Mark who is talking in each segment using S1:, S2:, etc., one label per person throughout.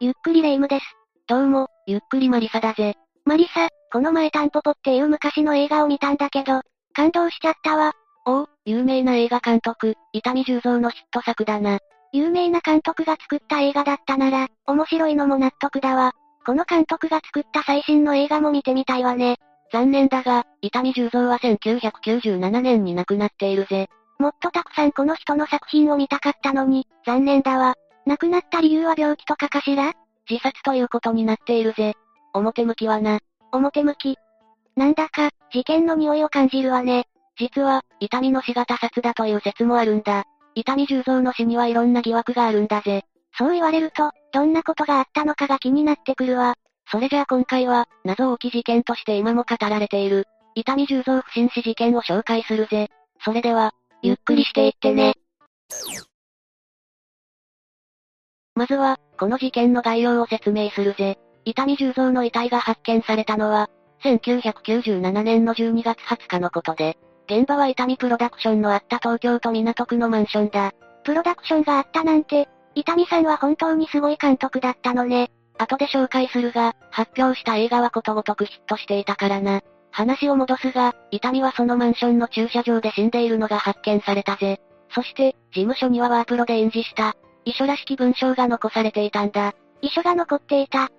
S1: ゆっくりレ夢ムです。
S2: どうも、ゆっくりマリサだぜ。
S1: マリサ、この前タンポポっていう昔の映画を見たんだけど、感動しちゃったわ。
S2: おお、有名な映画監督、伊丹十三のヒット作だな。
S1: 有名な監督が作った映画だったなら、面白いのも納得だわ。この監督が作った最新の映画も見てみたいわね。
S2: 残念だが、伊丹十三は1997年に亡くなっているぜ。
S1: もっとたくさんこの人の作品を見たかったのに、残念だわ。亡くなった理由は病気とかかしら？
S2: 自殺ということになっているぜ。表向きはな。
S1: 表向き。なんだか、事件の匂いを感じるわね。
S2: 実は、伊丹の死が他殺だという説もあるんだ。伊丹十三の死にはいろんな疑惑があるんだぜ。
S1: そう言われると、どんなことがあったのかが気になってくるわ。
S2: それじゃあ今回は、謎多き事件として今も語られている、伊丹十三不審死事件を紹介するぜ。それでは、ゆっくりしていってね。まずは、この事件の概要を説明するぜ。伊丹十三の遺体が発見されたのは、1997年の12月20日のことで、現場は伊丹プロダクションのあった東京都港区のマンションだ。
S1: プロダクションがあったなんて、伊丹さんは本当にすごい監督だったのね。
S2: 後で紹介するが、発表した映画はことごとくヒットしていたからな。話を戻すが、伊丹はそのマンションの駐車場で死んでいるのが発見されたぜ。そして、事務所にはワープロで印字した、遺書らしき文章が残されていたんだ。
S1: 遺書が残っていた。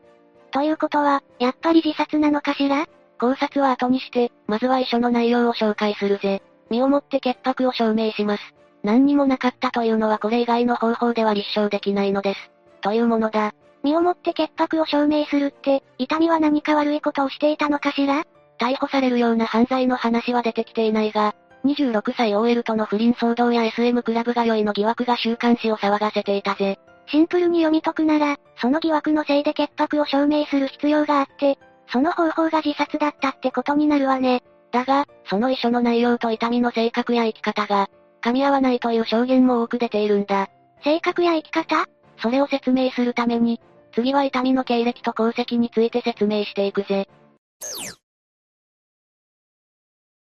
S1: ということは、やっぱり自殺なのかしら？
S2: 考察は後にして、まずは遺書の内容を紹介するぜ。身をもって潔白を証明します。何にもなかったというのはこれ以外の方法では立証できないのです。というものだ。
S1: 身をもって潔白を証明するって、痛みは何か悪いことをしていたのかしら？
S2: 逮捕されるような犯罪の話は出てきていないが、26歳 OL との不倫騒動や SM クラブ通いの疑惑が週刊誌を騒がせていたぜ。
S1: シンプルに読み解くなら、その疑惑のせいで潔白を証明する必要があって、その方法が自殺だったってことになるわね。
S2: だが、その遺書の内容と痛みの性格や生き方が、噛み合わないという証言も多く出ているんだ。
S1: 性格や生き方？
S2: それを説明するために、次は痛みの経歴と功績について説明していくぜ。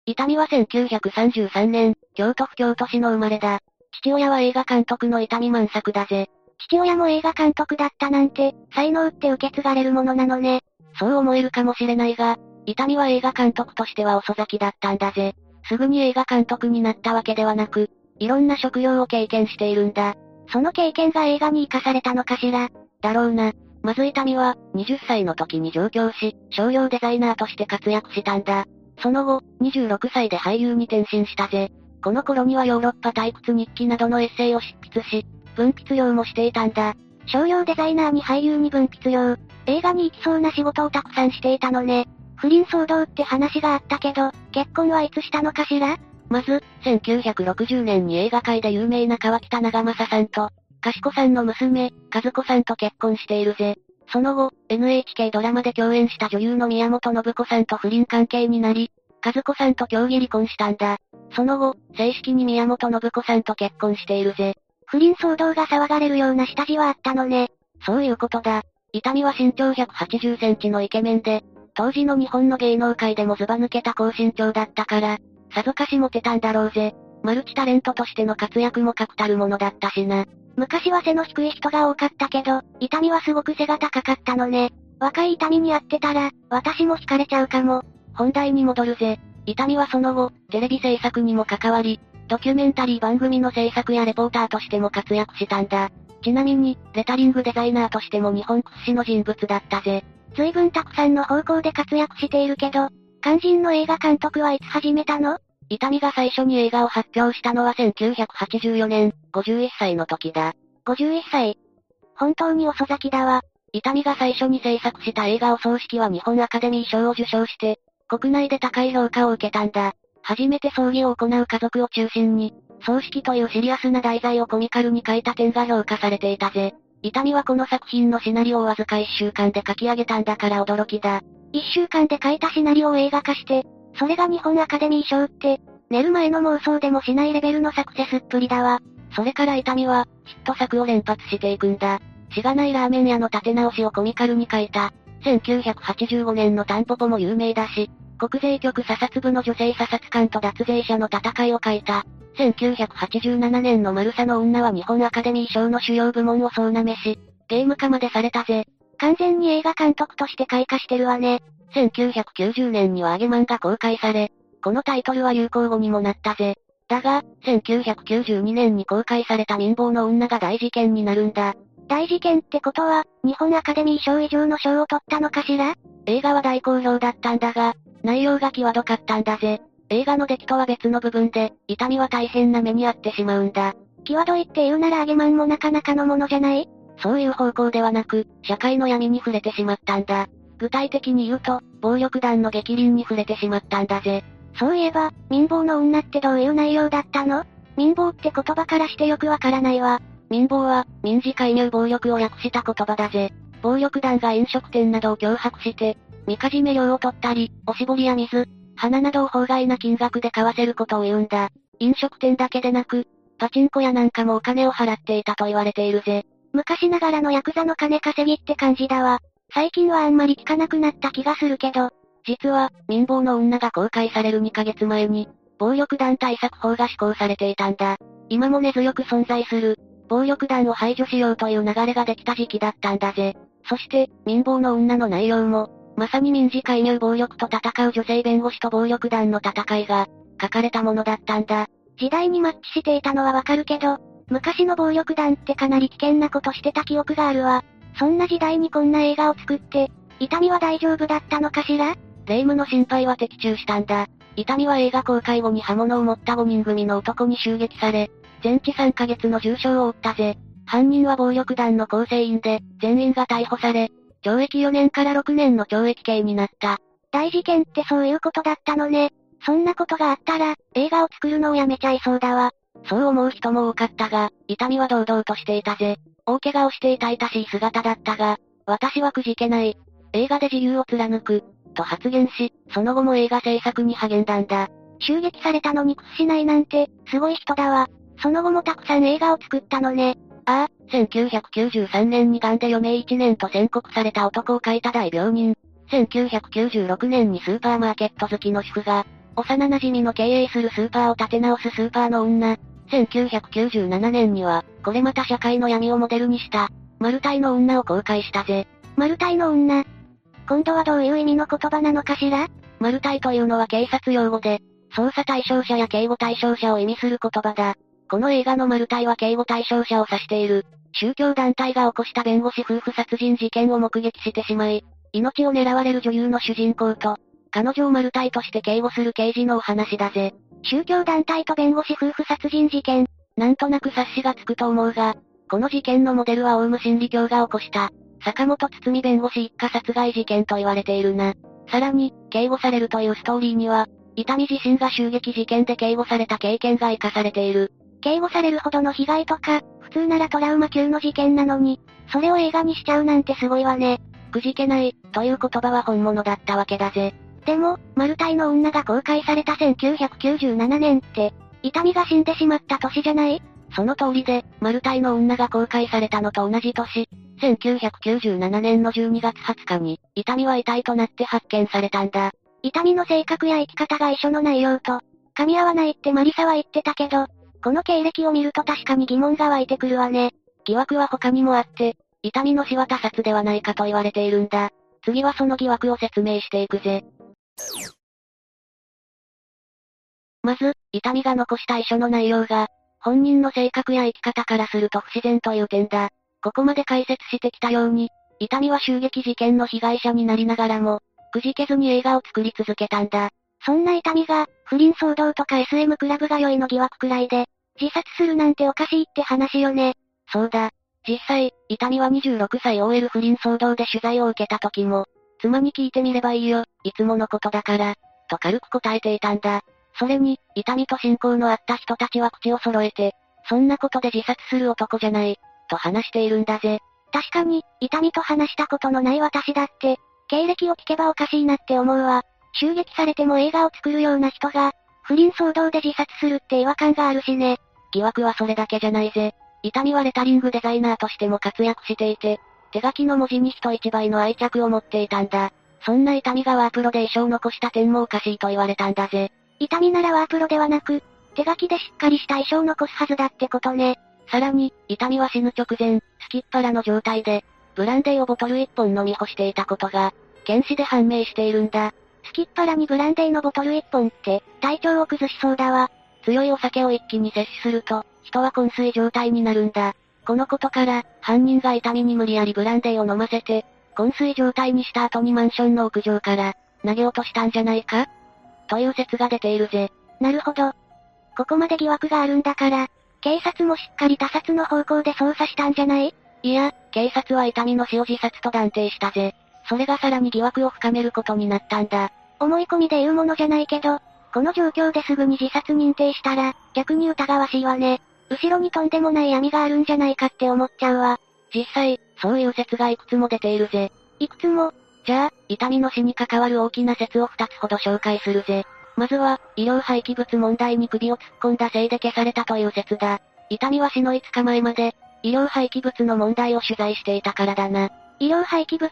S2: 痛みは1933年、京都府京都市の生まれだ。父親は映画監督の痛み満作だぜ。
S1: 父親も映画監督だったなんて、才能って受け継がれるものなのね。
S2: そう思えるかもしれないが、痛みは映画監督としては遅咲きだったんだぜ。すぐに映画監督になったわけではなく、いろんな職業を経験しているんだ。
S1: その経験が映画に活かされたのかしら。
S2: だろうな。まず痛みは、20歳の時に上京し、商業デザイナーとして活躍したんだ。その後、26歳で俳優に転身したぜ。この頃にはヨーロッパ退屈日記などのエッセイを執筆し、文筆用もしていたんだ。
S1: 商業デザイナーに俳優に文筆用、映画に行きそうな仕事をたくさんしていたのね。不倫騒動って話があったけど、結婚はいつしたのかしら？
S2: まず、1960年に映画界で有名な川北長政さんと、賢さんの娘、和子さんと結婚しているぜ。その後、NHK ドラマで共演した女優の宮本信子さんと不倫関係になり、和子さんと協議離婚したんだ。その後、正式に宮本信子さんと結婚しているぜ。
S1: 不倫騒動が騒がれるような下地はあったのね。
S2: そういうことだ。痛みは身長180センチのイケメンで、当時の日本の芸能界でもズバ抜けた高身長だったから、さぞかしモテたんだろうぜ。マルチタレントとしての活躍も確たるものだったしな。
S1: 昔は背の低い人が多かったけど、痛みはすごく背が高かったのね。若い痛みに会ってたら、私も惹かれちゃうかも。
S2: 本題に戻るぜ。痛みはその後、テレビ制作にも関わり、ドキュメンタリー番組の制作やレポーターとしても活躍したんだ。ちなみに、レタリングデザイナーとしても日本屈指の人物だったぜ。
S1: 随分たくさんの方向で活躍しているけど、肝心の映画監督はいつ始めたの？
S2: 痛みが最初に映画を発表したのは1984年、51歳の時だ。
S1: 51歳。本当に遅咲きだわ。
S2: 痛みが最初に制作した映画お葬式は日本アカデミー賞を受賞して、国内で高い評価を受けたんだ。初めて葬儀を行う家族を中心に、葬式というシリアスな題材をコミカルに書いた点が評価されていたぜ。痛みはこの作品のシナリオをわずか1週間で書き上げたんだから驚きだ。
S1: 1週間で書いたシナリオを映画化して、それが日本アカデミー賞って、寝る前の妄想でもしないレベルのサクセスっぷりだわ。
S2: それから痛みは、ヒット作を連発していくんだ。しがないラーメン屋の立て直しをコミカルに書いた。1985年のタンポポも有名だし、国税局査察部の女性査察官と脱税者の戦いを書いた。1987年のマルサの女は日本アカデミー賞の主要部門を総なめし、ゲーム化までされたぜ。
S1: 完全に映画監督として開花してるわね。
S2: 1990年には揚げマンが公開され、このタイトルは流行語にもなったぜ。だが、1992年に公開された民放の女が大事件になるんだ。
S1: 大事件ってことは、日本アカデミー賞以上の賞を取ったのかしら？
S2: 映画は大好評だったんだが、内容が際どかったんだぜ。映画の出来とは別の部分で、痛みは大変な目に遭ってしまうんだ。
S1: 際どいって言うなら揚げマンもなかなかのものじゃない？
S2: そういう方向ではなく、社会の闇に触れてしまったんだ。具体的に言うと、暴力団の激鱗に触れてしまったんだぜ。
S1: そういえば、民放の女ってどういう内容だったの？民放って言葉からしてよくわからないわ。
S2: 民放は、民事介入暴力を訳した言葉だぜ。暴力団が飲食店などを脅迫して、みかじめ料を取ったり、おしぼりや水、花などを法外な金額で買わせることを言うんだ。飲食店だけでなく、パチンコ屋なんかもお金を払っていたと言われているぜ。
S1: 昔ながらのヤクザの金稼ぎって感じだわ。最近はあんまり聞かなくなった気がするけど、
S2: 実は、民放の女が公開される2ヶ月前に、暴力団対策法が施行されていたんだ。今も根強く存在する、暴力団を排除しようという流れができた時期だったんだぜ。そして、民放の女の内容も、まさに民事介入暴力と戦う女性弁護士と暴力団の戦いが、書かれたものだったんだ。
S1: 時代にマッチしていたのはわかるけど、昔の暴力団ってかなり危険なことしてた記憶があるわ。そんな時代にこんな映画を作って、痛みは大丈夫だったのかしら？
S2: 霊夢の心配は的中したんだ。痛みは映画公開後に刃物を持った5人組の男に襲撃され、全治3ヶ月の重傷を負ったぜ。犯人は暴力団の構成員で、全員が逮捕され、懲役4年から6年の懲役刑になった。
S1: 大事件ってそういうことだったのね。そんなことがあったら、映画を作るのをやめちゃいそうだわ。
S2: そう思う人も多かったが、痛みは堂々としていたぜ。大怪我をしていた痛しい姿だったが、私はくじけない。映画で自由を貫く。と発言し、その後も映画制作に励んだんだ。
S1: 襲撃されたのに屈しないなんて、すごい人だわ。その後もたくさん映画を作ったのね。
S2: ああ、1993年に癌で余命1年と宣告された男を書いた大病人。1996年にスーパーマーケット好きの主婦が、幼馴染の経営するスーパーを立て直すスーパーの女。1997年には、これまた社会の闇をモデルにした、マルタイの女を公開したぜ。
S1: マルタイの女今度はどういう意味の言葉なのかしら？
S2: マルタイというのは警察用語で、捜査対象者や警護対象者を意味する言葉だ。この映画のマルタイは警護対象者を指している。宗教団体が起こした弁護士夫婦殺人事件を目撃してしまい、命を狙われる女優の主人公と、彼女をマルタイとして警護する刑事のお話だぜ。
S1: 宗教団体と弁護士夫婦殺人事件。
S2: なんとなく察しがつくと思うが、この事件のモデルはオウム真理教が起こした、坂本堤弁護士一家殺害事件と言われているな。さらに、警護されるというストーリーには、伊丹自身が襲撃事件で警護された経験が活かされている。
S1: 警護されるほどの被害とか、普通ならトラウマ級の事件なのに、それを映画にしちゃうなんてすごいわね。
S2: くじけない、という言葉は本物だったわけだぜ。
S1: でも、マルタイの女が公開された1997年って、伊丹が死んでしまった年じゃない？
S2: その通りで、マルタイの女が公開されたのと同じ年、1997年の12月20日に、伊丹は遺体となって発見されたんだ。
S1: 伊丹の性格や生き方が一緒の内容と、噛み合わないってマリサは言ってたけど、この経歴を見ると確かに疑問が湧いてくるわね。
S2: 疑惑は他にもあって、伊丹の死は他殺ではないかと言われているんだ。次はその疑惑を説明していくぜ。まず、伊丹が残した遺書の内容が、本人の性格や生き方からすると不自然という点だ。ここまで解説してきたように、伊丹は襲撃事件の被害者になりながらも、くじけずに映画を作り続けたんだ。
S1: そんな伊丹が、不倫騒動とか SM クラブが良いの疑惑くらいで、自殺するなんておかしいって話よね。
S2: そうだ。実際、伊丹は26歳 OL 不倫騒動で取材を受けた時も、妻に聞いてみればいいよ、いつものことだから、と軽く答えていたんだ。それに、伊丹と親交のあった人たちは口を揃えて、そんなことで自殺する男じゃない、と話しているんだぜ。
S1: 確かに、痛みと話したことのない私だって、経歴を聞けばおかしいなって思うわ。襲撃されても映画を作るような人が、不倫騒動で自殺するって違和感があるしね。
S2: 疑惑はそれだけじゃないぜ。痛みはレタリングデザイナーとしても活躍していて、手書きの文字に人一倍の愛着を持っていたんだ。そんな痛みがワープロで遺書を残した点もおかしいと言われたんだぜ。
S1: 痛みならワープロではなく、手書きでしっかりした遺書を残すはずだってことね。
S2: さらに、痛みは死ぬ直前、スきっ腹の状態で、ブランデーをボトル1本飲み干していたことが、検視で判明しているんだ。
S1: すきっ腹にブランデーのボトル1本って、体調を崩しそうだわ。
S2: 強いお酒を一気に摂取すると、人は昏睡状態になるんだ。このことから、犯人が痛みに無理やりブランデーを飲ませて、昏睡状態にした後にマンションの屋上から、投げ落としたんじゃないか？という説が出ているぜ。
S1: なるほど。ここまで疑惑があるんだから、警察もしっかり他殺の方向で捜査したんじゃない？
S2: いや、警察は痛みの死を自殺と断定したぜ。それがさらに疑惑を深めることになったんだ。
S1: 思い込みで言うものじゃないけど、この状況ですぐに自殺認定したら、逆に疑わしいわね。後ろにとんでもない闇があるんじゃないかって思っちゃうわ。
S2: 実際、そういう説がいくつも出ているぜ。
S1: いくつも？
S2: じゃあ、痛みの死に関わる大きな説を2つほど紹介するぜ。まずは、医療廃棄物問題に首を突っ込んだせいで消されたという説だ。痛みは死の5日前まで、医療廃棄物の問題を取材していたからだな。
S1: 医療廃棄物？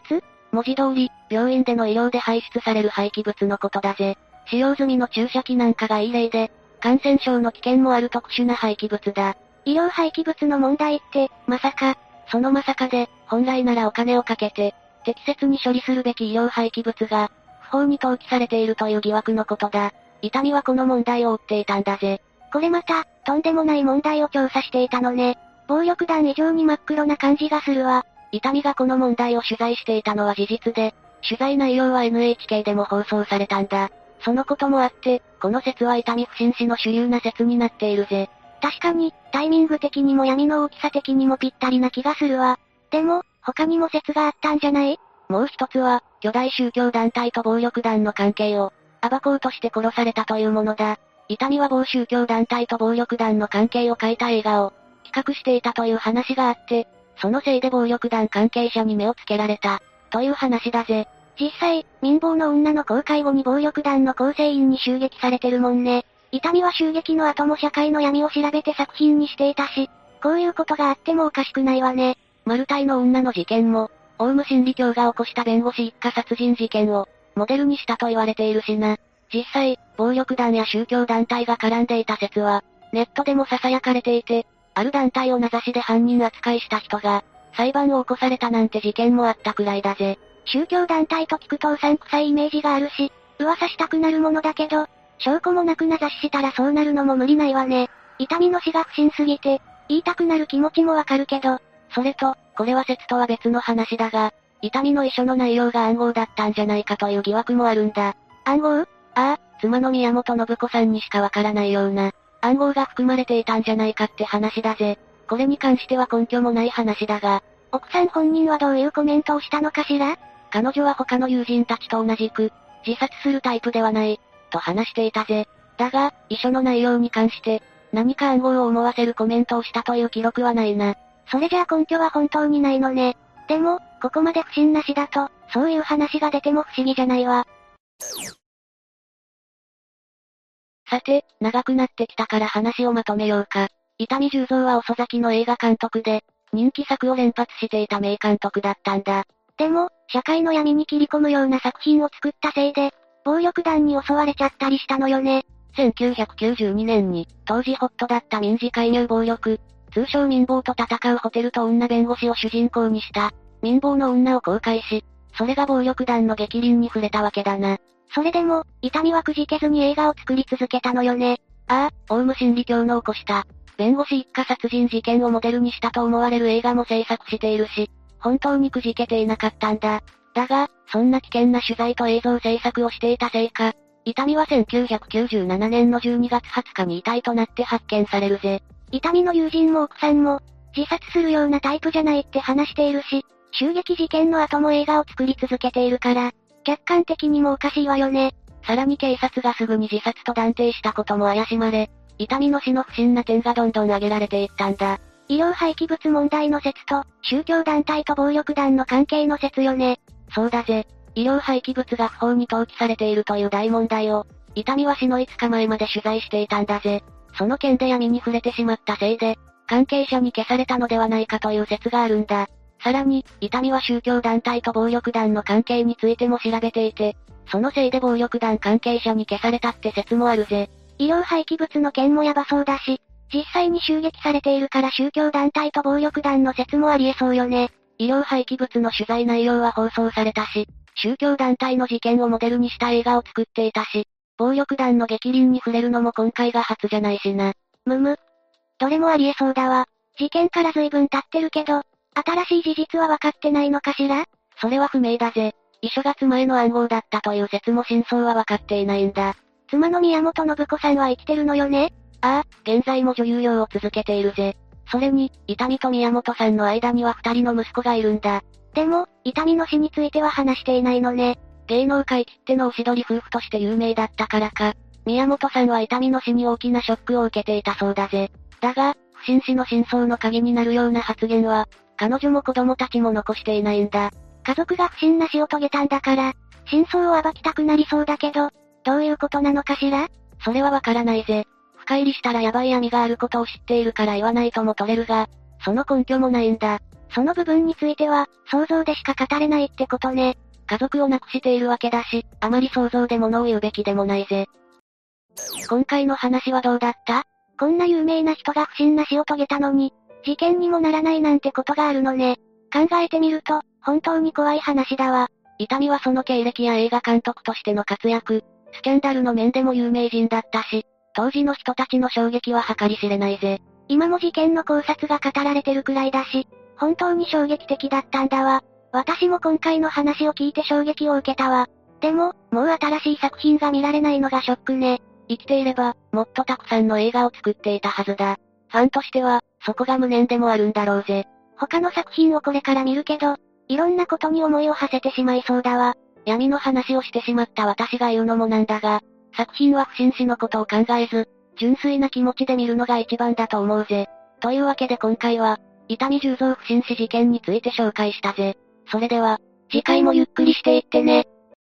S2: 文字通り、病院での医療で排出される廃棄物のことだぜ。使用済みの注射器なんかがいい例で、感染症の危険もある特殊な廃棄物だ。
S1: 医療廃棄物の問題って、まさか、
S2: そのまさかで、本来ならお金をかけて、適切に処理するべき医療廃棄物が、不法に投棄されているという疑惑のことだ。痛みはこの問題を追っていたんだぜ。
S1: これまた、とんでもない問題を調査していたのね。暴力団以上に真っ黒な感じがするわ。
S2: 痛みがこの問題を取材していたのは事実で、取材内容は NHK でも放送されたんだ。そのこともあって、この説は痛み不審死の主流な説になっているぜ。
S1: 確かに、タイミング的にも闇の大きさ的にもぴったりな気がするわ。でも、他にも説があったんじゃない？
S2: もう一つは、巨大宗教団体と暴力団の関係を、暴こうとして殺されたというものだ。痛みは某宗教団体と暴力団の関係を書いた映画を、企画していたという話があって、そのせいで暴力団関係者に目をつけられた、という話だぜ。
S1: 実際、民房の女の公開後に暴力団の構成員に襲撃されてるもんね。痛みは襲撃の後も社会の闇を調べて作品にしていたし、こういうことがあってもおかしくないわね。
S2: マルタイの女の事件も、オウム真理教が起こした弁護士一家殺人事件を、モデルにしたと言われているしな。実際、暴力団や宗教団体が絡んでいた説は、ネットでも囁かれていて、ある団体を名指しで犯人扱いした人が、裁判を起こされたなんて事件もあったくらいだぜ。
S1: 宗教団体と聞くとうさんくさいイメージがあるし、噂したくなるものだけど、証拠もなく名指ししたらそうなるのも無理ないわね。痛みの死が不審すぎて、言いたくなる気持ちもわかるけど、
S2: それと、これは説とは別の話だが、痛みの遺書の内容が暗号だったんじゃないかという疑惑もあるんだ。
S1: 暗号？あ
S2: あ、妻の宮本信子さんにしかわからないような、暗号が含まれていたんじゃないかって話だぜ。これに関しては根拠もない話だが、
S1: 奥さん本人はどういうコメントをしたのかしら？
S2: 彼女は他の友人たちと同じく、自殺するタイプではない、と話していたぜ。だが、遺書の内容に関して、何か暗号を思わせるコメントをしたという記録はないな。
S1: それじゃあ根拠は本当にないのね。でも、ここまで不審なしだと、そういう話が出ても不思議じゃないわ。
S2: さて、長くなってきたから話をまとめようか。伊丹十三は遅咲きの映画監督で、人気作を連発していた名監督だったんだ。
S1: でも、社会の闇に切り込むような作品を作ったせいで、暴力団に襲われちゃったりしたのよね。
S2: 1992年に、当時ホットだった民事介入暴力、通称民暴と戦うホテルと女弁護士を主人公にした、民暴の女を公開し、それが暴力団の激鱗に触れたわけだな。
S1: それでも、痛みはくじけずに映画を作り続けたのよね。
S2: ああ、オウム真理教の起こした、弁護士一家殺人事件をモデルにしたと思われる映画も制作しているし、本当にくじけていなかったんだ。だが、そんな危険な取材と映像制作をしていたせいか、痛みは1997年の12月20日に遺体となって発見されるぜ。
S1: 痛みの友人も奥さんも、自殺するようなタイプじゃないって話しているし、襲撃事件の後も映画を作り続けているから、客観的にもおかしいわよね。
S2: さらに警察がすぐに自殺と断定したことも怪しまれ、痛みの死の不審な点がどんどん挙げられていったんだ。
S1: 医療廃棄物問題の説と、宗教団体と暴力団の関係の説よね。
S2: そうだぜ。医療廃棄物が不法に投棄されているという大問題を、痛みは死の5日前まで取材していたんだぜ。その件で闇に触れてしまったせいで、関係者に消されたのではないかという説があるんだ。さらに、痛みは宗教団体と暴力団の関係についても調べていて、そのせいで暴力団関係者に消されたって説もあるぜ。
S1: 医療廃棄物の件もヤバそうだし、実際に襲撃されているから宗教団体と暴力団の説もあり得そうよね。
S2: 医療廃棄物の取材内容は放送されたし、宗教団体の事件をモデルにした映画を作っていたし、暴力団の激鱗に触れるのも今回が初じゃないしな。
S1: むむ。どれもあり得そうだわ。事件から随分経ってるけど、新しい事実は分かってないのかしら？
S2: それは不明だぜ。遺書が妻への暗号だったという説も真相は分かっていないんだ。
S1: 妻の宮本信子さんは生きてるのよね？
S2: ああ、現在も女優業を続けているぜ。それに、伊丹と宮本さんの間には二人の息子がいるんだ。
S1: でも、伊丹の死については話していないのね。
S2: 芸能界きってのおしどり夫婦として有名だったからか、宮本さんは伊丹の死に大きなショックを受けていたそうだぜ。だが、不審死の真相の鍵になるような発言は、彼女も子供たちも残していないんだ。
S1: 家族が不審な死を遂げたんだから、真相を暴きたくなりそうだけど、どういうことなのかしら？
S2: それはわからないぜ。深入りしたらヤバい闇があることを知っているから言わないとも取れるが、その根拠もないんだ。
S1: その部分については、想像でしか語れないってことね。
S2: 家族を亡くしているわけだし、あまり想像で物を言うべきでもないぜ。今回の話はどうだった？
S1: こんな有名な人が不審な死を遂げたのに、事件にもならないなんてことがあるのね。考えてみると、本当に怖い話だわ。
S2: 伊丹はその経歴や映画監督としての活躍、スキャンダルの面でも有名人だったし、当時の人たちの衝撃は計り知れないぜ。
S1: 今も事件の考察が語られてるくらいだし、本当に衝撃的だったんだわ。私も今回の話を聞いて衝撃を受けたわ。でも、もう新しい作品が見られないのがショックね。
S2: 生きていれば、もっとたくさんの映画を作っていたはずだ。ファンとしては、そこが無念でもあるんだろうぜ。
S1: 他の作品をこれから見るけど、いろんなことに思いを馳せてしまいそうだわ。
S2: 闇の話をしてしまった私が言うのもなんだが、作品は不審死のことを考えず、純粋な気持ちで見るのが一番だと思うぜ。というわけで今回は、伊丹十三不審死事件について紹介したぜ。それでは、次回もゆっくりしていってね。